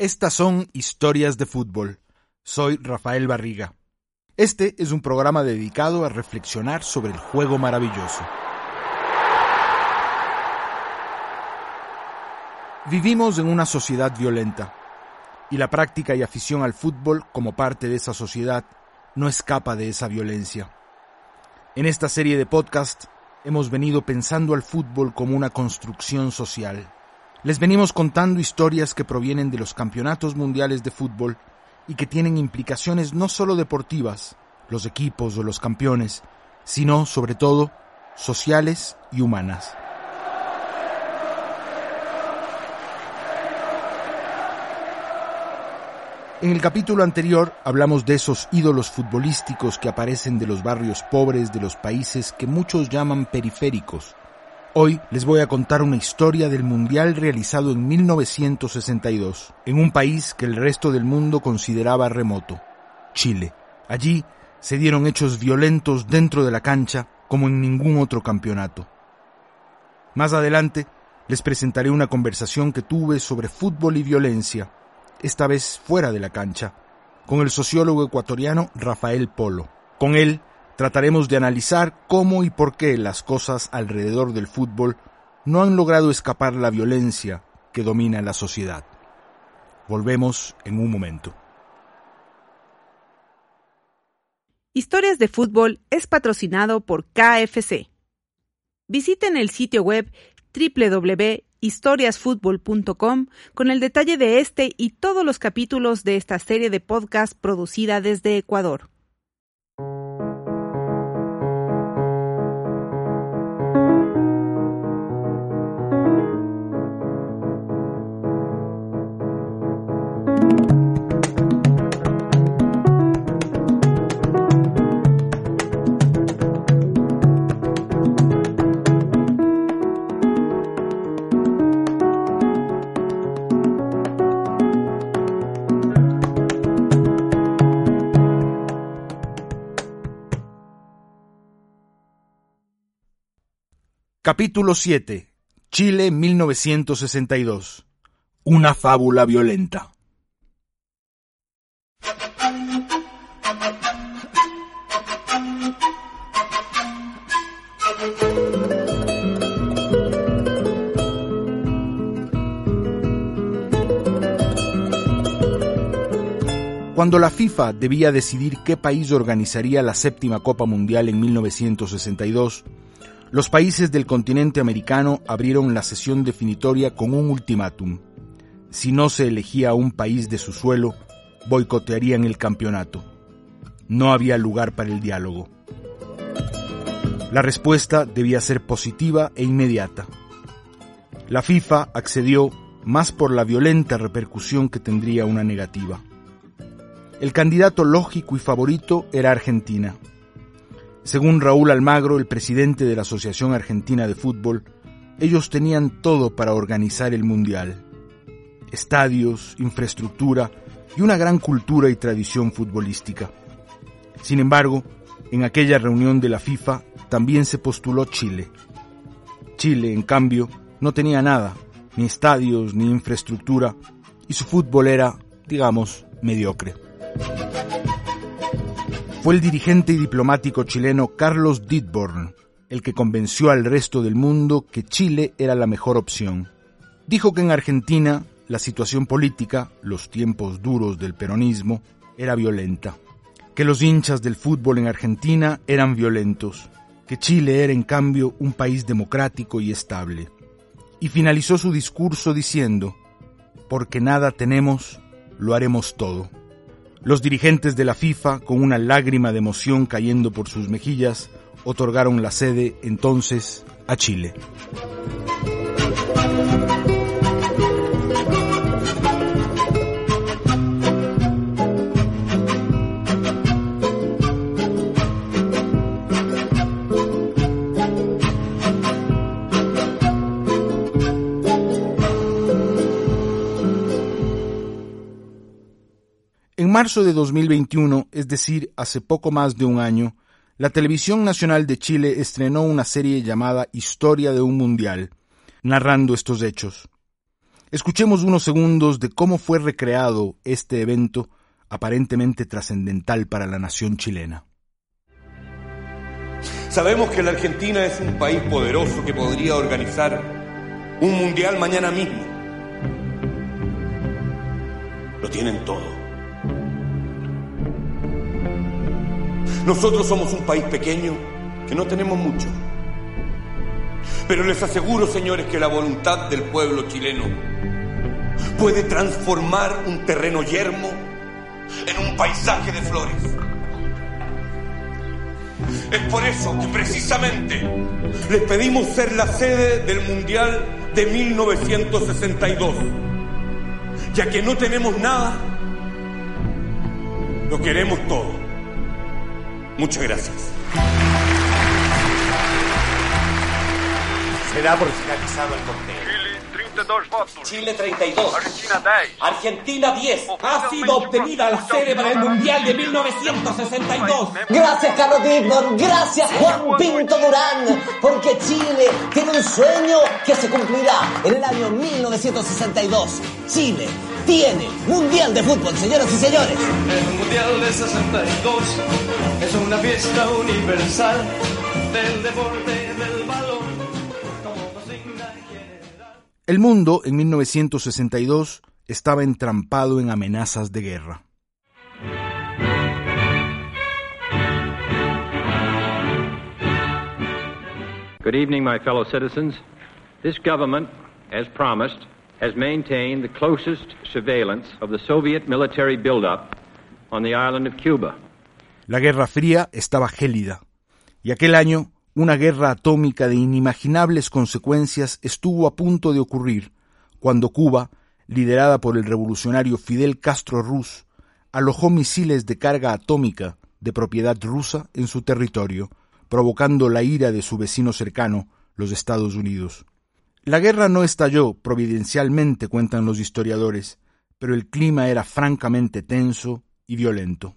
Estas son historias de fútbol. Soy Rafael Barriga. Este es un programa dedicado a reflexionar sobre el juego maravilloso. Vivimos en una sociedad violenta y la práctica y afición al fútbol como parte de esa sociedad no escapa de esa violencia. En esta serie de podcast hemos venido pensando al fútbol como una construcción social les venimos contando historias que provienen de los campeonatos mundiales de fútbol y que tienen implicaciones no solo deportivas, los equipos o los campeones, sino, sobre todo, sociales y humanas. En el capítulo anterior hablamos de esos ídolos futbolísticos que aparecen de los barrios pobres de los países que muchos llaman periféricos, Hoy les voy a contar una historia del Mundial realizado en 1962, en un país que el resto del mundo consideraba remoto, Chile. Allí se dieron hechos violentos dentro de la cancha como en ningún otro campeonato. Más adelante les presentaré una conversación que tuve sobre fútbol y violencia, esta vez fuera de la cancha, con el sociólogo ecuatoriano Rafael Polo. Con él trataremos de analizar cómo y por qué las cosas alrededor del fútbol no han logrado escapar la violencia que domina la sociedad. Volvemos en un momento. Historias de Fútbol es patrocinado por KFC. Visiten el sitio web www.historiasfutbol.com con el detalle de este y todos los capítulos de esta serie de podcast producida desde Ecuador. Capítulo 7. Chile 1962. Una fábula violenta. Cuando la FIFA debía decidir qué país organizaría la séptima Copa Mundial en 1962, los países del continente americano abrieron la sesión definitoria con un ultimátum. Si no se elegía un país de su suelo, boicotearían el campeonato. No había lugar para el diálogo. La respuesta debía ser positiva e inmediata. La FIFA accedió más por la violenta repercusión que tendría una negativa. El candidato lógico y favorito era Argentina. Según Raúl Almagro, el presidente de la Asociación Argentina de Fútbol, ellos tenían todo para organizar el Mundial. Estadios, infraestructura y una gran cultura y tradición futbolística. Sin embargo, en aquella reunión de la FIFA también se postuló Chile. Chile, en cambio, no tenía nada, ni estadios, ni infraestructura, y su fútbol era, digamos, mediocre fue el dirigente y diplomático chileno Carlos Dittborn el que convenció al resto del mundo que Chile era la mejor opción. Dijo que en Argentina la situación política, los tiempos duros del peronismo, era violenta, que los hinchas del fútbol en Argentina eran violentos, que Chile era en cambio un país democrático y estable. Y finalizó su discurso diciendo, porque nada tenemos, lo haremos todo. Los dirigentes de la FIFA, con una lágrima de emoción cayendo por sus mejillas, otorgaron la sede entonces a Chile. Marzo de 2021, es decir, hace poco más de un año, la Televisión Nacional de Chile estrenó una serie llamada Historia de un Mundial, narrando estos hechos. Escuchemos unos segundos de cómo fue recreado este evento aparentemente trascendental para la nación chilena. Sabemos que la Argentina es un país poderoso que podría organizar un mundial mañana mismo. Lo tienen todo. Nosotros somos un país pequeño que no tenemos mucho. Pero les aseguro, señores, que la voluntad del pueblo chileno puede transformar un terreno yermo en un paisaje de flores. Es por eso que precisamente les pedimos ser la sede del Mundial de 1962. Ya que no tenemos nada, lo queremos todo. Muchas gracias. Se da por finalizado el conteo. Chile, 32 votos. Chile 32. Argentina 10. Argentina 10. Ha sido obtenida la sede para el Mundial de 1962. Gracias Carlos Dittmar, gracias Juan Pinto Durán, porque Chile tiene un sueño que se cumplirá en el año 1962. Chile tiene Mundial de Fútbol, señoras y señores. El Mundial de 62 es una fiesta universal del deporte del balón. Como. El mundo en 1962 estaba entrampado en amenazas de guerra. Good evening, my fellow citizens. This government, as promised, has maintained the closest surveillance of the Soviet military buildup on the island of Cuba. La Guerra Fría estaba gélida, y aquel año una guerra atómica de inimaginables consecuencias estuvo a punto de ocurrir cuando Cuba, liderada por el revolucionario Fidel Castro Ruz, alojó misiles de carga atómica de propiedad rusa en su territorio, provocando la ira de su vecino cercano, los Estados Unidos. La guerra no estalló providencialmente, cuentan los historiadores, pero el clima era francamente tenso y violento.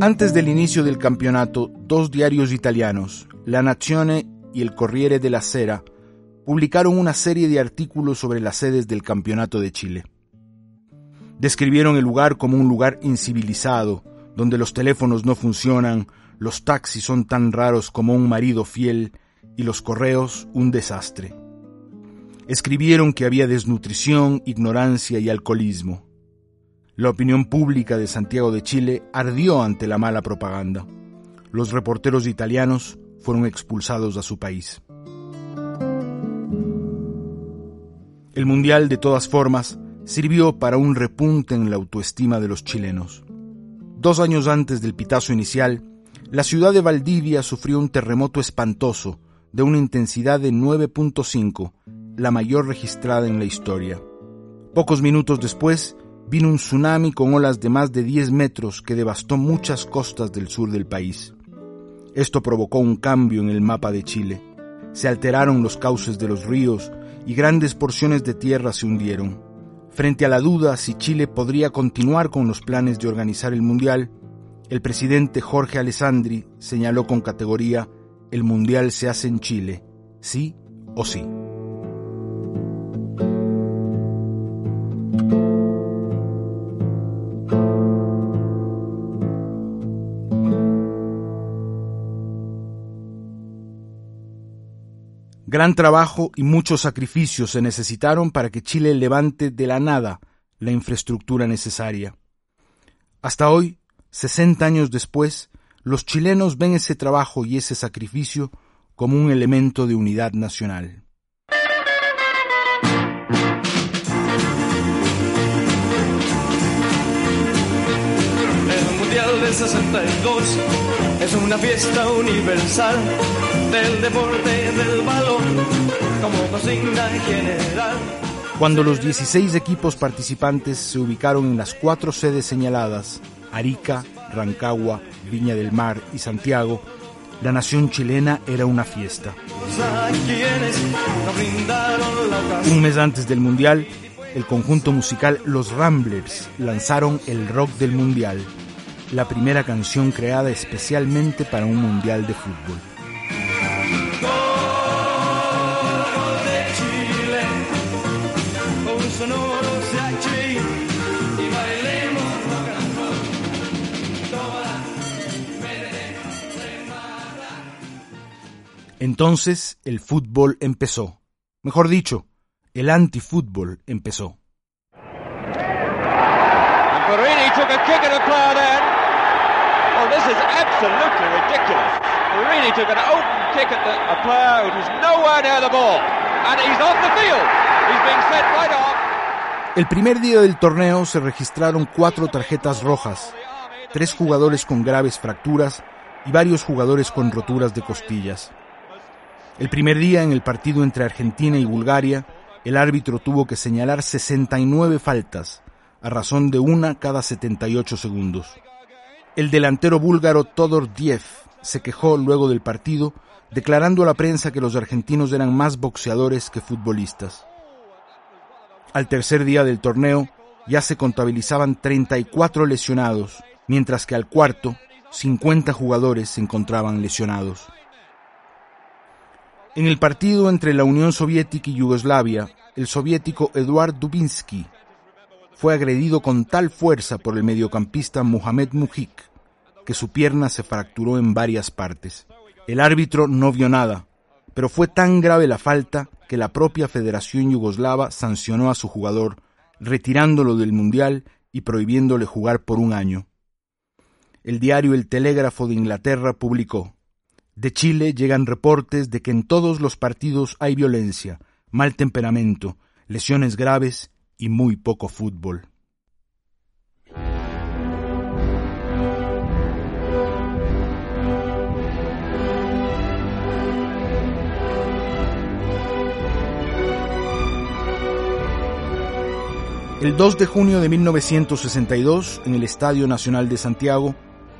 Antes del inicio del campeonato, dos diarios italianos, La Nazione y el Corriere della Sera, publicaron una serie de artículos sobre las sedes del Campeonato de Chile. Describieron el lugar como un lugar incivilizado, donde los teléfonos no funcionan, los taxis son tan raros como un marido fiel y los correos un desastre. Escribieron que había desnutrición, ignorancia y alcoholismo. La opinión pública de Santiago de Chile ardió ante la mala propaganda. Los reporteros italianos fueron expulsados a su país. El Mundial, de todas formas, sirvió para un repunte en la autoestima de los chilenos. Dos años antes del pitazo inicial, la ciudad de Valdivia sufrió un terremoto espantoso de una intensidad de 9.5, la mayor registrada en la historia. Pocos minutos después, vino un tsunami con olas de más de 10 metros que devastó muchas costas del sur del país. Esto provocó un cambio en el mapa de Chile. Se alteraron los cauces de los ríos y grandes porciones de tierra se hundieron. Frente a la duda si Chile podría continuar con los planes de organizar el Mundial, el presidente Jorge Alessandri señaló con categoría, el Mundial se hace en Chile, sí o sí. Gran trabajo y muchos sacrificios se necesitaron para que Chile levante de la nada la infraestructura necesaria. Hasta hoy, 60 años después, los chilenos ven ese trabajo y ese sacrificio como un elemento de unidad nacional. 62 es una fiesta universal del deporte del balón como consigna general. Cuando los 16 equipos participantes se ubicaron en las cuatro sedes señaladas, Arica, Rancagua, Viña del Mar y Santiago, la nación chilena era una fiesta. Un mes antes del Mundial, el conjunto musical Los Ramblers lanzaron el rock del Mundial. La primera canción creada especialmente para un mundial de fútbol. Entonces el fútbol empezó. Mejor dicho, el antifútbol empezó. El primer día del torneo se registraron cuatro tarjetas rojas, tres jugadores con graves fracturas y varios jugadores con roturas de costillas. El primer día en el partido entre Argentina y Bulgaria, el árbitro tuvo que señalar 69 faltas, a razón de una cada 78 segundos. El delantero búlgaro Todor Diev se quejó luego del partido, declarando a la prensa que los argentinos eran más boxeadores que futbolistas. Al tercer día del torneo ya se contabilizaban 34 lesionados, mientras que al cuarto 50 jugadores se encontraban lesionados. En el partido entre la Unión Soviética y Yugoslavia, el soviético Eduard Dubinsky fue agredido con tal fuerza por el mediocampista Mohamed Mujik que su pierna se fracturó en varias partes. El árbitro no vio nada, pero fue tan grave la falta que la propia Federación Yugoslava sancionó a su jugador, retirándolo del Mundial y prohibiéndole jugar por un año. El diario El Telégrafo de Inglaterra publicó de Chile llegan reportes de que en todos los partidos hay violencia, mal temperamento, lesiones graves y muy poco fútbol. El 2 de junio de 1962, en el Estadio Nacional de Santiago,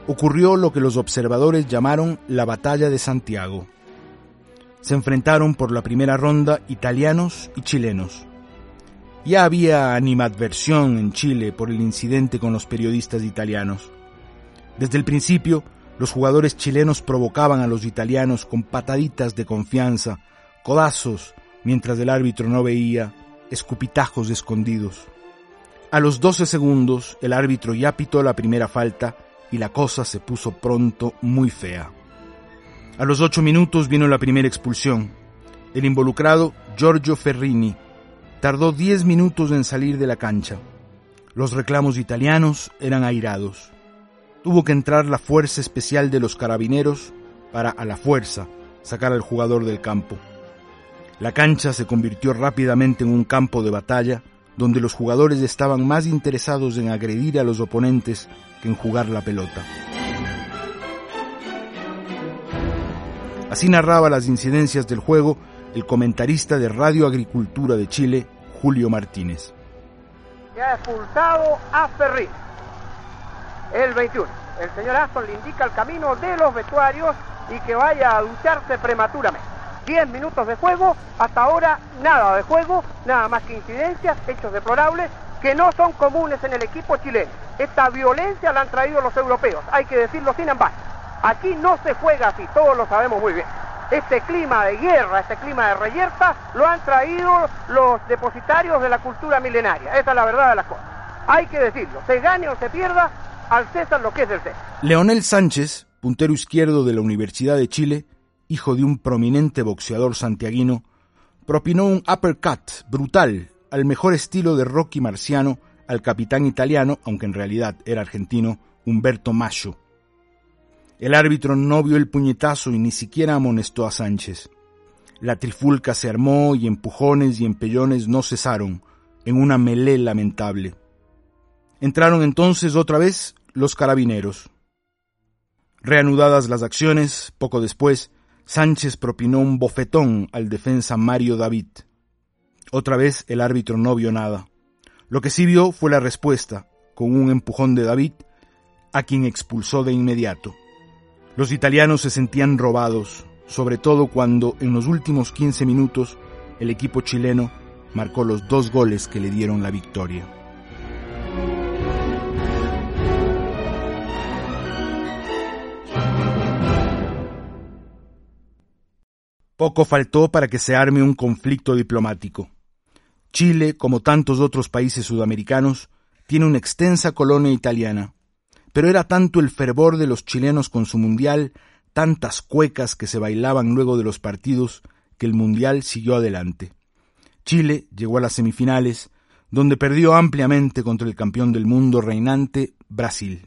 ocurrió lo que los observadores llamaron la Batalla de Santiago. Se enfrentaron por la primera ronda italianos y chilenos. Ya había animadversión en Chile por el incidente con los periodistas italianos. Desde el principio, los jugadores chilenos provocaban a los italianos con pataditas de confianza, codazos, mientras el árbitro no veía, escupitajos escondidos. A los 12 segundos, el árbitro ya pitó la primera falta y la cosa se puso pronto muy fea. A los ocho minutos vino la primera expulsión. El involucrado, Giorgio Ferrini, tardó diez minutos en salir de la cancha. Los reclamos italianos eran airados. Tuvo que entrar la fuerza especial de los carabineros para, a la fuerza, sacar al jugador del campo. La cancha se convirtió rápidamente en un campo de batalla donde los jugadores estaban más interesados en agredir a los oponentes que en jugar la pelota. Así narraba las incidencias del juego el comentarista de Radio Agricultura de Chile, Julio Martínez. Se ha expulsado a Ferri, el 21. El señor Aston le indica el camino de los vestuarios y que vaya a ducharse prematuramente. 10 minutos de juego, hasta ahora nada de juego, nada más que incidencias, hechos deplorables que no son comunes en el equipo chileno. Esta violencia la han traído los europeos, hay que decirlo sin embargo. Aquí no se juega así, todos lo sabemos muy bien. Este clima de guerra, este clima de reyerta, lo han traído los depositarios de la cultura milenaria. Esa es la verdad de las cosas. Hay que decirlo, se gane o se pierda, al César lo que es del César. Leonel Sánchez, puntero izquierdo de la Universidad de Chile, hijo de un prominente boxeador santiaguino, propinó un uppercut brutal al mejor estilo de Rocky Marciano al capitán italiano, aunque en realidad era argentino, Humberto Macho. El árbitro no vio el puñetazo y ni siquiera amonestó a Sánchez. La trifulca se armó y empujones y empellones no cesaron, en una melé lamentable. Entraron entonces otra vez los carabineros. Reanudadas las acciones, poco después, Sánchez propinó un bofetón al defensa Mario David. Otra vez el árbitro no vio nada. Lo que sí vio fue la respuesta, con un empujón de David, a quien expulsó de inmediato. Los italianos se sentían robados, sobre todo cuando en los últimos 15 minutos el equipo chileno marcó los dos goles que le dieron la victoria. Poco faltó para que se arme un conflicto diplomático. Chile, como tantos otros países sudamericanos, tiene una extensa colonia italiana, pero era tanto el fervor de los chilenos con su mundial, tantas cuecas que se bailaban luego de los partidos, que el mundial siguió adelante. Chile llegó a las semifinales, donde perdió ampliamente contra el campeón del mundo reinante, Brasil.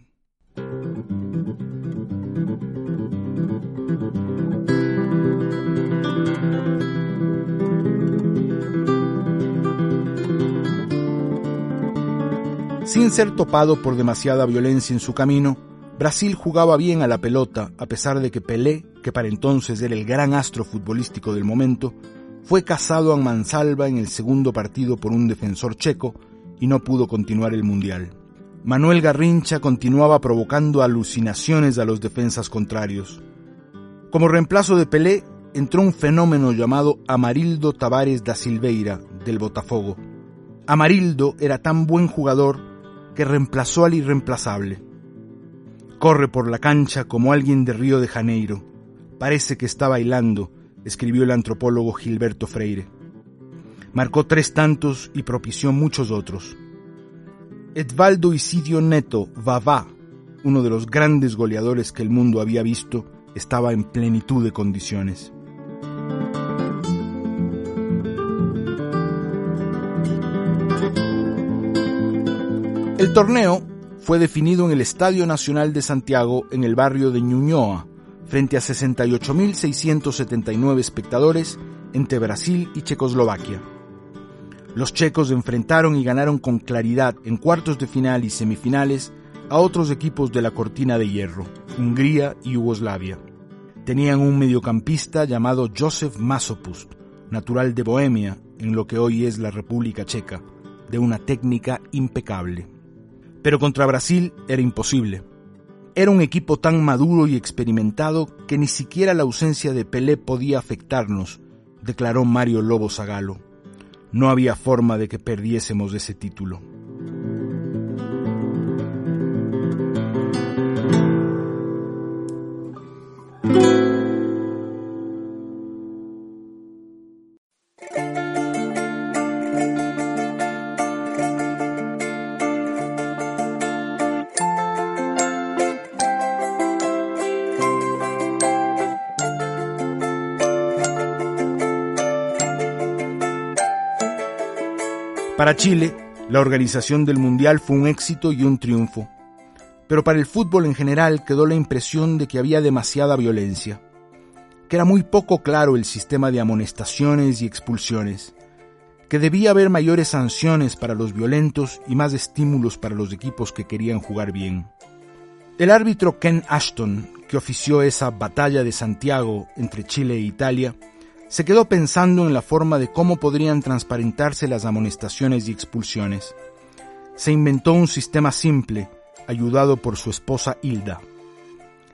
Sin ser topado por demasiada violencia en su camino, Brasil jugaba bien a la pelota a pesar de que Pelé, que para entonces era el gran astro futbolístico del momento, fue cazado a mansalva en el segundo partido por un defensor checo y no pudo continuar el Mundial. Manuel Garrincha continuaba provocando alucinaciones a los defensas contrarios. Como reemplazo de Pelé, entró un fenómeno llamado Amarildo Tavares da Silveira, del Botafogo. Amarildo era tan buen jugador que reemplazó al irreemplazable. Corre por la cancha como alguien de Río de Janeiro. Parece que está bailando, escribió el antropólogo Gilberto Freire. Marcó tres tantos y propició muchos otros. Edvaldo Isidio Neto, Vavá, uno de los grandes goleadores que el mundo había visto, estaba en plenitud de condiciones. El torneo fue definido en el Estadio Nacional de Santiago en el barrio de Ñuñoa, frente a 68.679 espectadores entre Brasil y Checoslovaquia. Los checos enfrentaron y ganaron con claridad en cuartos de final y semifinales a otros equipos de la cortina de hierro, Hungría y Yugoslavia. Tenían un mediocampista llamado Josef Masopust, natural de Bohemia, en lo que hoy es la República Checa, de una técnica impecable. Pero contra Brasil era imposible. Era un equipo tan maduro y experimentado que ni siquiera la ausencia de Pelé podía afectarnos, declaró Mario Lobo Zagalo. No había forma de que perdiésemos ese título. Chile, la organización del Mundial fue un éxito y un triunfo. Pero para el fútbol en general quedó la impresión de que había demasiada violencia, que era muy poco claro el sistema de amonestaciones y expulsiones, que debía haber mayores sanciones para los violentos y más estímulos para los equipos que querían jugar bien. El árbitro Ken Ashton, que ofició esa batalla de Santiago entre Chile e Italia, se quedó pensando en la forma de cómo podrían transparentarse las amonestaciones y expulsiones. Se inventó un sistema simple, ayudado por su esposa Hilda.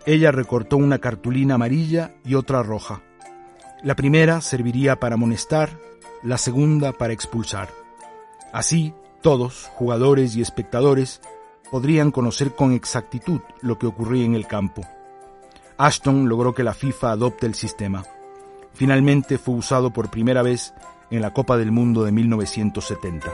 Ella recortó una cartulina amarilla y otra roja. La primera serviría para amonestar, la segunda para expulsar. Así, todos, jugadores y espectadores, podrían conocer con exactitud lo que ocurría en el campo. Ashton logró que la FIFA adopte el sistema finalmente fue usado por primera vez en la Copa del Mundo de 1970.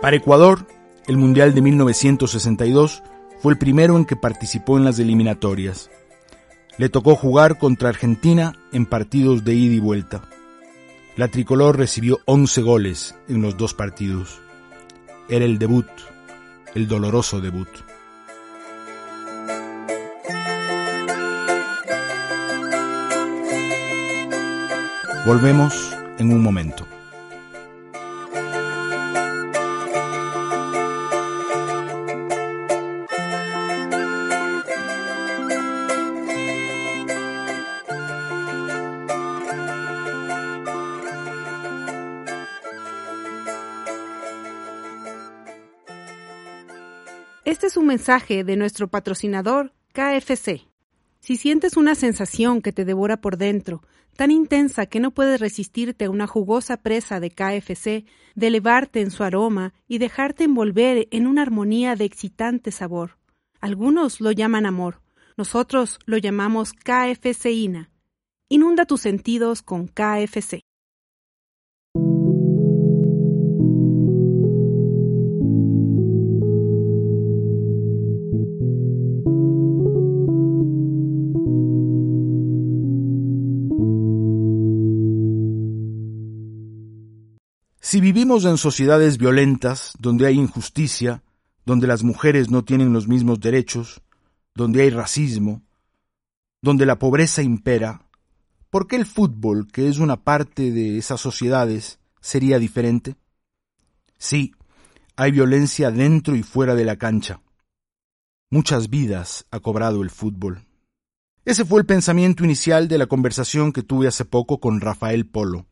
Para Ecuador, el Mundial de 1962 fue el primero en que participó en las eliminatorias. Le tocó jugar contra Argentina en partidos de ida y vuelta. La tricolor recibió 11 goles en los dos partidos. Era el debut, el doloroso debut. Volvemos en un momento. Este es un mensaje de nuestro patrocinador KFC. Si sientes una sensación que te devora por dentro, tan intensa que no puedes resistirte a una jugosa presa de KFC, de elevarte en su aroma y dejarte envolver en una armonía de excitante sabor. Algunos lo llaman amor, Nosotros lo llamamos KFCINA. Inunda tus sentidos con KFC. Si vivimos en sociedades violentas, donde hay injusticia, donde las mujeres no tienen los mismos derechos, donde hay racismo, donde la pobreza impera, ¿por qué el fútbol, que es una parte de esas sociedades, sería diferente? Sí, hay violencia dentro y fuera de la cancha. Muchas vidas ha cobrado el fútbol. Ese fue el pensamiento inicial de la conversación que tuve hace poco con Rafael Polo.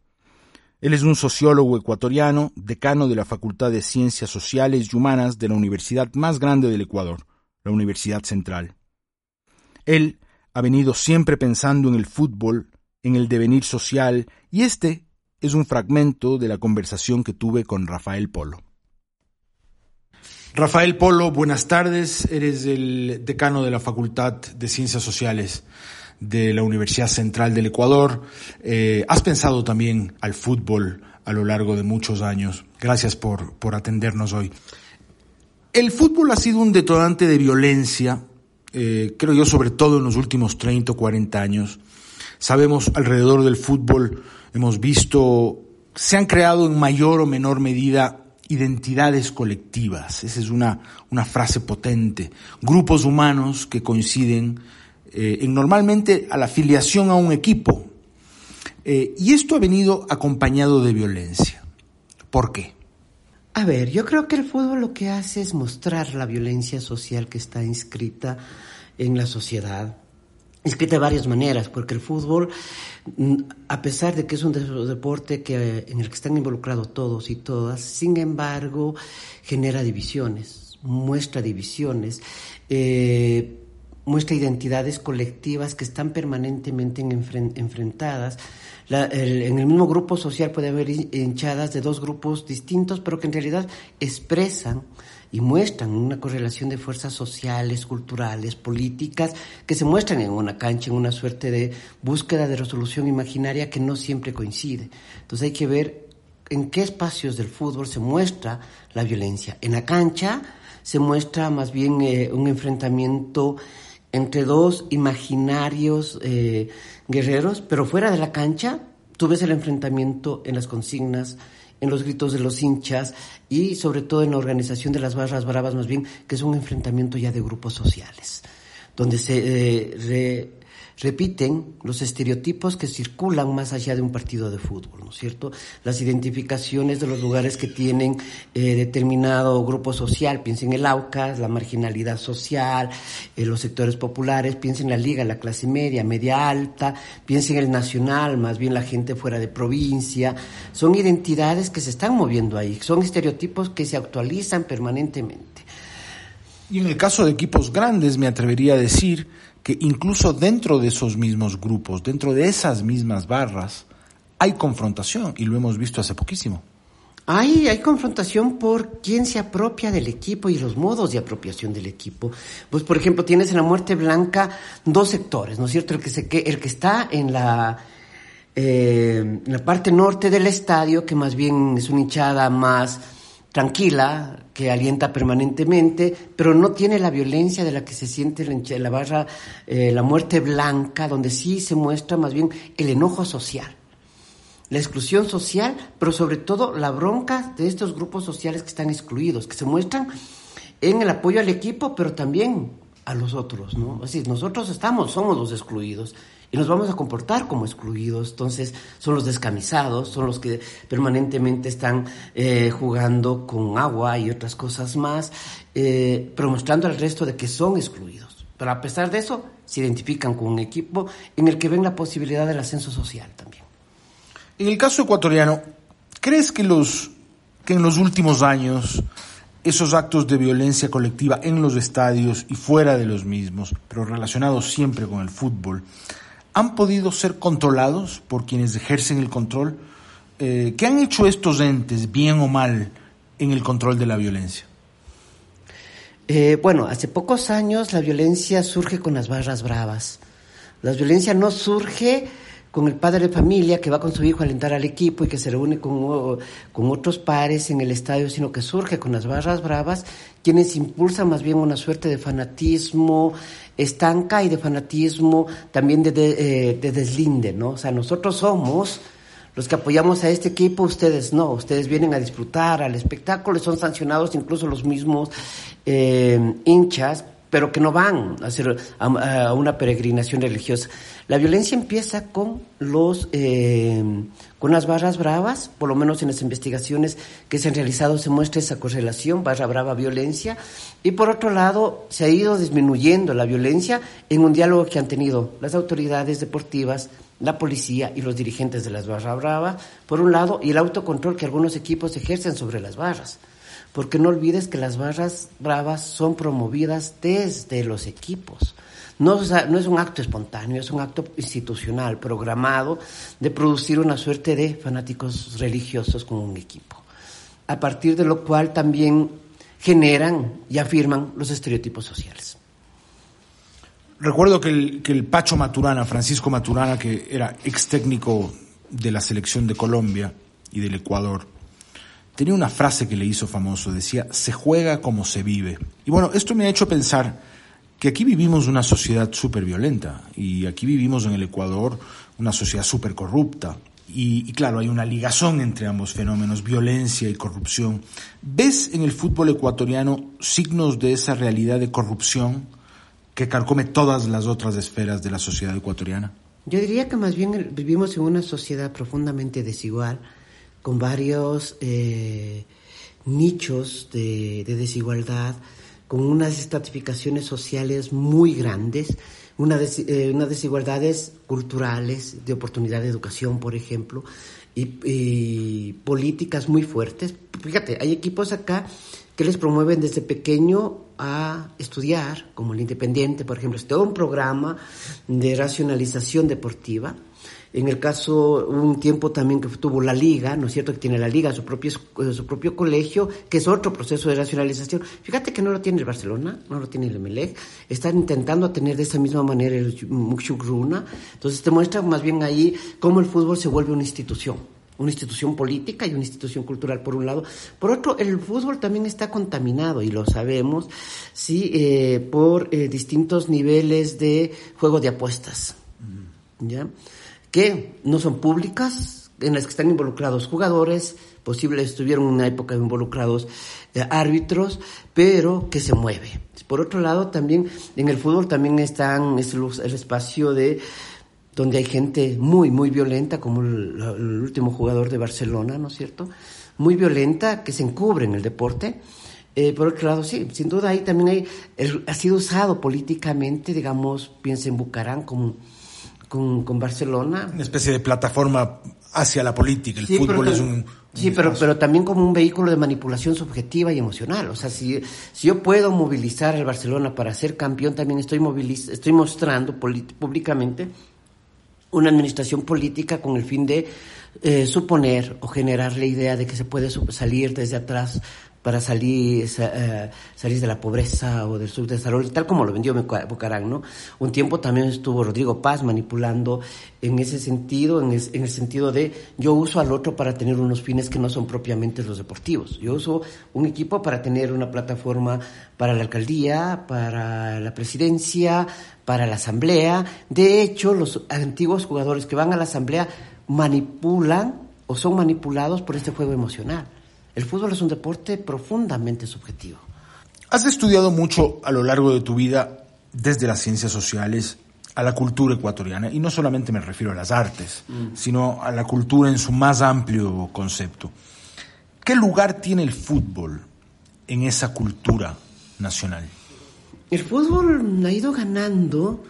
Él es un sociólogo ecuatoriano, decano de la Facultad de Ciencias Sociales y Humanas de la universidad más grande del Ecuador, la Universidad Central. Él ha venido siempre pensando en el fútbol, en el devenir social, y este es un fragmento de la conversación que tuve con Rafael Polo. Rafael Polo, buenas tardes. Eres el decano de la Facultad de Ciencias Sociales de la Universidad Central del Ecuador. Eh, has pensado también al fútbol a lo largo de muchos años. Gracias por, por atendernos hoy. El fútbol ha sido un detonante de violencia, eh, creo yo, sobre todo en los últimos 30 o 40 años. Sabemos alrededor del fútbol, hemos visto, se han creado en mayor o menor medida identidades colectivas. Esa es una, una frase potente. Grupos humanos que coinciden eh, en normalmente a la afiliación a un equipo. Eh, y esto ha venido acompañado de violencia. ¿Por qué? A ver, yo creo que el fútbol lo que hace es mostrar la violencia social que está inscrita en la sociedad, inscrita de varias maneras, porque el fútbol, mm, a pesar de que es un deporte que, en el que están involucrados todos y todas, sin embargo, genera divisiones, muestra divisiones. Eh, muestra identidades colectivas que están permanentemente enfrentadas. en el mismo grupo social puede haber hinchadas de dos grupos distintos, pero que en realidad expresan y muestran una correlación de fuerzas sociales, culturales, políticas, que se muestran en una cancha, en una suerte de búsqueda de resolución imaginaria que no siempre coincide. Entonces hay que ver en qué espacios del fútbol se muestra la violencia. En la cancha se muestra más bien eh, un enfrentamiento entre dos imaginarios eh, guerreros, pero fuera de la cancha tú ves el enfrentamiento en las consignas, en los gritos de los hinchas y sobre todo en la organización de las barras bravas más bien, que es un enfrentamiento ya de grupos sociales, donde se eh, repiten los estereotipos que circulan más allá de un partido de fútbol, ¿no es cierto? Las identificaciones de los lugares que tienen eh, determinado grupo social, piensen en el AUCAS, la marginalidad social, eh, los sectores populares, piensen en la liga, la clase media, media alta, piensen en el nacional, más bien la gente fuera de provincia, son identidades que se están moviendo ahí, son estereotipos que se actualizan permanentemente. Y en el caso de equipos grandes, me atrevería a decir que incluso dentro de esos mismos grupos, dentro de esas mismas barras, hay confrontación y lo hemos visto hace poquísimo. Hay, hay confrontación por quién se apropia del equipo y los modos de apropiación del equipo. Pues, por ejemplo, tienes en la muerte blanca dos sectores, ¿no es cierto? El que, se, el que está en la, eh, en la parte norte del estadio, que más bien es una hinchada más tranquila, que alienta permanentemente, pero no tiene la violencia de la que se siente la, la barra, eh, la muerte blanca, donde sí se muestra más bien el enojo social, la exclusión social, pero sobre todo la bronca de estos grupos sociales que están excluidos, que se muestran en el apoyo al equipo, pero también a los otros, ¿no? Decir, nosotros estamos, somos los excluidos y nos vamos a comportar como excluidos. Entonces son los descamisados, son los que permanentemente están eh, jugando con agua y otras cosas más, eh, pero mostrando al resto de que son excluidos. Pero a pesar de eso, se identifican con un equipo en el que ven la posibilidad del ascenso social también. En el caso ecuatoriano, ¿crees que, los, que en los últimos años esos actos de violencia colectiva en los estadios y fuera de los mismos, pero relacionados siempre con el fútbol, han podido ser controlados por quienes ejercen el control. Eh, ¿Qué han hecho estos entes, bien o mal, en el control de la violencia? Eh, bueno, hace pocos años la violencia surge con las barras bravas. La violencia no surge con el padre de familia que va con su hijo a alentar al equipo y que se reúne con, con otros pares en el estadio, sino que surge con las barras bravas, quienes impulsan más bien una suerte de fanatismo estanca y de fanatismo también de, de, eh, de deslinde, ¿no? O sea, nosotros somos los que apoyamos a este equipo, ustedes no, ustedes vienen a disfrutar al espectáculo, son sancionados incluso los mismos eh, hinchas, pero que no van a hacer a, una peregrinación religiosa. La violencia empieza con los eh, con las barras bravas, por lo menos en las investigaciones que se han realizado se muestra esa correlación, barra brava violencia, y por otro lado se ha ido disminuyendo la violencia en un diálogo que han tenido las autoridades deportivas, la policía y los dirigentes de las barras bravas, por un lado, y el autocontrol que algunos equipos ejercen sobre las barras. Porque no olvides que las barras bravas son promovidas desde los equipos. No, es un acto espontáneo, es un acto institucional, programado, de producir una suerte de fanáticos religiosos con un equipo. A partir de lo cual también generan y afirman los estereotipos sociales. Recuerdo que el, que el Pacho Maturana, Francisco Maturana, que era ex técnico de la selección de Colombia y del Ecuador, tenía una frase que le hizo famoso, decía, se juega como se vive. Y bueno, esto me ha hecho pensar que aquí vivimos una sociedad súper violenta y aquí vivimos en el Ecuador una sociedad súper corrupta. Y, y, claro, hay una ligazón entre ambos fenómenos, violencia y corrupción. ¿Ves en el fútbol ecuatoriano signos de esa realidad de corrupción que carcome todas las otras esferas de la sociedad ecuatoriana? Yo diría que más bien vivimos en una sociedad profundamente desigual, con varios eh, nichos de, de desigualdad, con unas estratificaciones sociales muy grandes, eh, unas desigualdades culturales, de oportunidad de educación, por ejemplo, y, y, políticas muy fuertes. Fíjate, hay equipos acá que les promueven desde pequeño a estudiar, como el Independiente, por ejemplo, es todo un programa de racionalización deportiva en el caso, un tiempo también que tuvo la liga, ¿no es cierto? Que tiene la liga, su propio, su propio colegio, que es otro proceso de racionalización. Fíjate que no lo tiene el Barcelona, no lo tiene el Emelec. Están intentando tener de esa misma manera el Muxugruna. Entonces te muestra más bien ahí cómo el fútbol se vuelve una institución una institución política y una institución cultural por un lado. Por otro, el fútbol también está contaminado y lo sabemos, sí, eh, por eh, distintos niveles de juego de apuestas. ¿Ya? Que no son públicas, en las que están involucrados jugadores, posible estuvieron en una época involucrados eh, árbitros, pero que se mueve. Por otro lado, también en el fútbol también están es el, espacio de donde hay gente muy, muy violenta, como el, último jugador de Barcelona, ¿no es cierto? Muy violenta, que se encubre en el deporte. Eh, por otro lado, sí, sin duda ahí también hay, ha sido usado políticamente, digamos, piensa en Bucarán como con, con, Barcelona. Una especie de plataforma hacia la política. El sí, fútbol pero, es un. Sí, pero, pero también como un vehículo de manipulación subjetiva y emocional. O sea, si, si yo puedo movilizar al Barcelona para ser campeón, también estoy, moviliz estoy mostrando públicamente una administración política con el fin de eh, suponer o generar la idea de que se puede salir desde atrás para salir, uh, salir de la pobreza o del subdesarrollo, tal como lo vendió Bucarán, ¿no? Un tiempo también estuvo Rodrigo Paz manipulando en ese sentido, en, es, en, el sentido de yo uso al otro para tener unos fines que no son propiamente los deportivos. Yo uso un equipo para tener una plataforma para la alcaldía, para la presidencia, para la asamblea. De hecho, los antiguos jugadores que van a la asamblea manipulan o son manipulados por este juego emocional. El fútbol es un deporte profundamente subjetivo. Has estudiado mucho a lo largo de tu vida, desde las ciencias sociales a la cultura ecuatoriana, y no solamente me refiero a las artes, mm. sino a la cultura en su más amplio concepto. ¿Qué lugar tiene el fútbol en esa cultura nacional? El fútbol ha ido ganando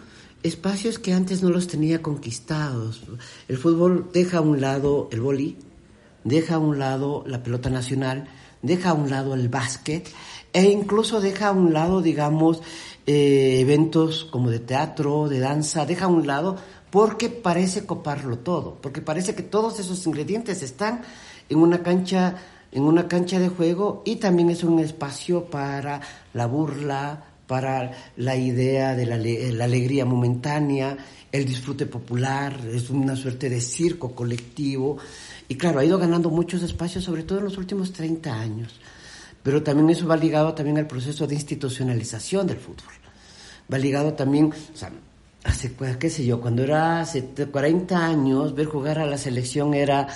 espacios que antes no los tenía conquistados. El fútbol deja a un lado el boli, deja a un lado la pelota nacional, deja a un lado el básquet e incluso deja a un lado, digamos, eh, eventos como de teatro, de danza, deja a un lado porque parece coparlo todo, porque parece que todos esos ingredientes están en una cancha en una cancha de juego y también es un espacio para la burla, para la idea de la, la alegría momentánea, el disfrute popular, es una suerte de circo colectivo y claro, ha ido ganando muchos espacios, sobre todo en los últimos 30 años. Pero también eso va ligado también al proceso de institucionalización del fútbol. Va ligado también, o sea, hace, qué sé yo, cuando era hace 40 años, ver jugar a la selección era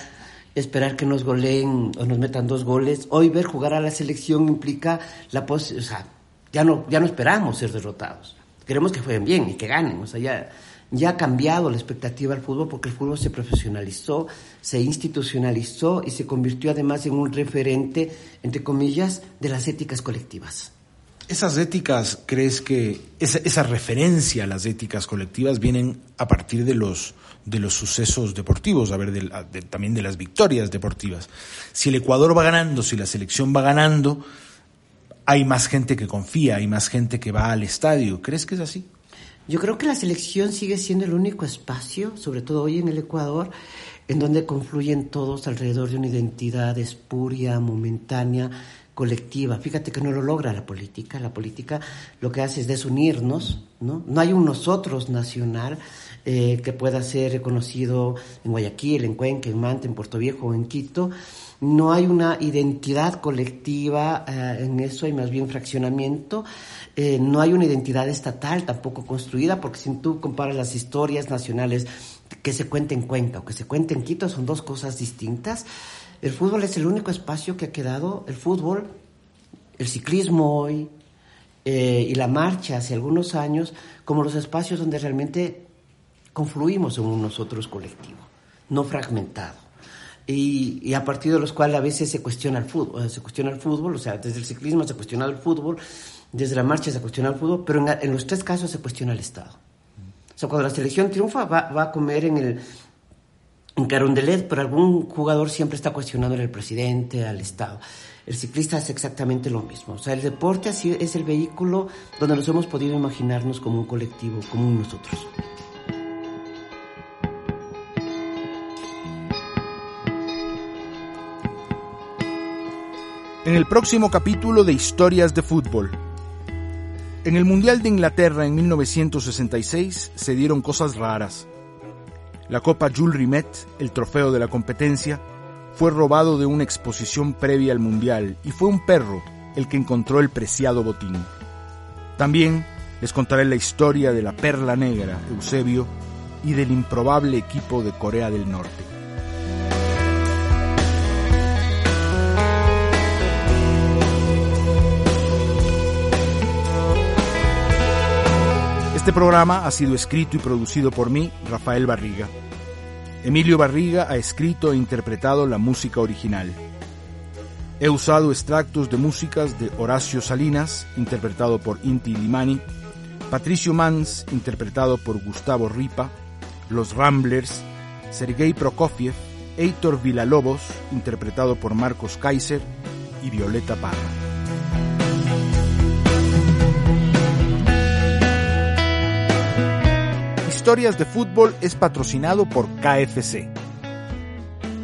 esperar que nos goleen o nos metan dos goles. Hoy ver jugar a la selección implica la pos o sea, ya no, ya no esperamos ser derrotados. Queremos que jueguen bien y que ganen. O sea, ya, ya ha cambiado la expectativa del fútbol porque el fútbol se profesionalizó, se institucionalizó y se convirtió además en un referente, entre comillas, de las éticas colectivas. Esas éticas, ¿crees que esa, referencia a las éticas colectivas vienen a partir de los, de los sucesos deportivos, a ver, de, también de las victorias deportivas? Si el Ecuador va ganando, si la selección va ganando, hay más gente que confía, hay más gente que va al estadio. ¿Crees que es así? Yo creo que la selección sigue siendo el único espacio, sobre todo hoy en el Ecuador, en donde confluyen todos alrededor de una identidad espuria, momentánea, colectiva. Fíjate que no lo logra la política. La política lo que hace es desunirnos, ¿no? No hay un nosotros nacional eh, que pueda ser reconocido en Guayaquil, en Cuenca, en Manta, en Puerto Viejo o en Quito. No hay una identidad colectiva eh, en eso, hay más bien fraccionamiento. Eh, no hay una identidad estatal tampoco construida, porque si tú comparas las historias nacionales que se cuenten en Cuenca o que se cuenten en Quito, son dos cosas distintas. El fútbol es el único espacio que ha quedado, el fútbol, el ciclismo hoy eh, y la marcha hace algunos años, como los espacios donde realmente confluimos en un nosotros colectivo, no fragmentado. Y, y, a partir de los cuales a veces se cuestiona el fútbol, se cuestiona el fútbol, o sea, desde el ciclismo se cuestiona el fútbol, desde la marcha se cuestiona el fútbol, pero en, los tres casos se cuestiona el Estado. O sea, cuando la selección triunfa va, va a comer en el en Carondelet, pero algún jugador siempre está cuestionando al presidente, al Estado. El ciclista es exactamente lo mismo. O sea, el deporte así es el vehículo donde nos hemos podido imaginarnos como un colectivo, como nosotros. En el próximo capítulo de Historias de Fútbol, en el Mundial de Inglaterra en 1966 se dieron cosas raras. La Copa Jules Rimet, el trofeo de la competencia, fue robado de una exposición previa al Mundial y fue un perro el que encontró el preciado botín. También les contaré la historia de la Perla Negra, Eusebio, y del improbable equipo de Corea del Norte. Este programa ha sido escrito y producido por mí, Rafael Barriga. Emilio Barriga ha escrito e interpretado la música original. He usado extractos de músicas de Horacio Salinas, interpretado por Inti Limani, Patricio Mans, interpretado por Gustavo Ripa, Los Ramblers, Sergei Prokofiev, Heitor Villalobos, interpretado por Marcos Kaiser, y Violeta Parra. Historias de Fútbol es patrocinado por KFC.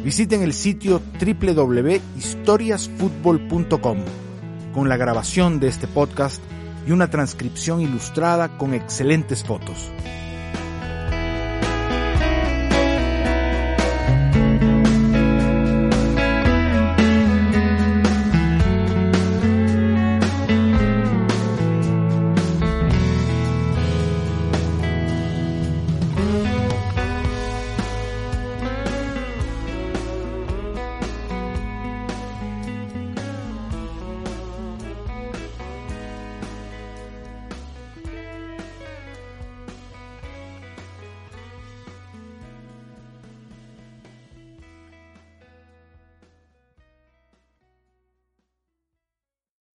Visiten el sitio www.historiasfutbol.com con la grabación de este podcast y una transcripción ilustrada con excelentes fotos.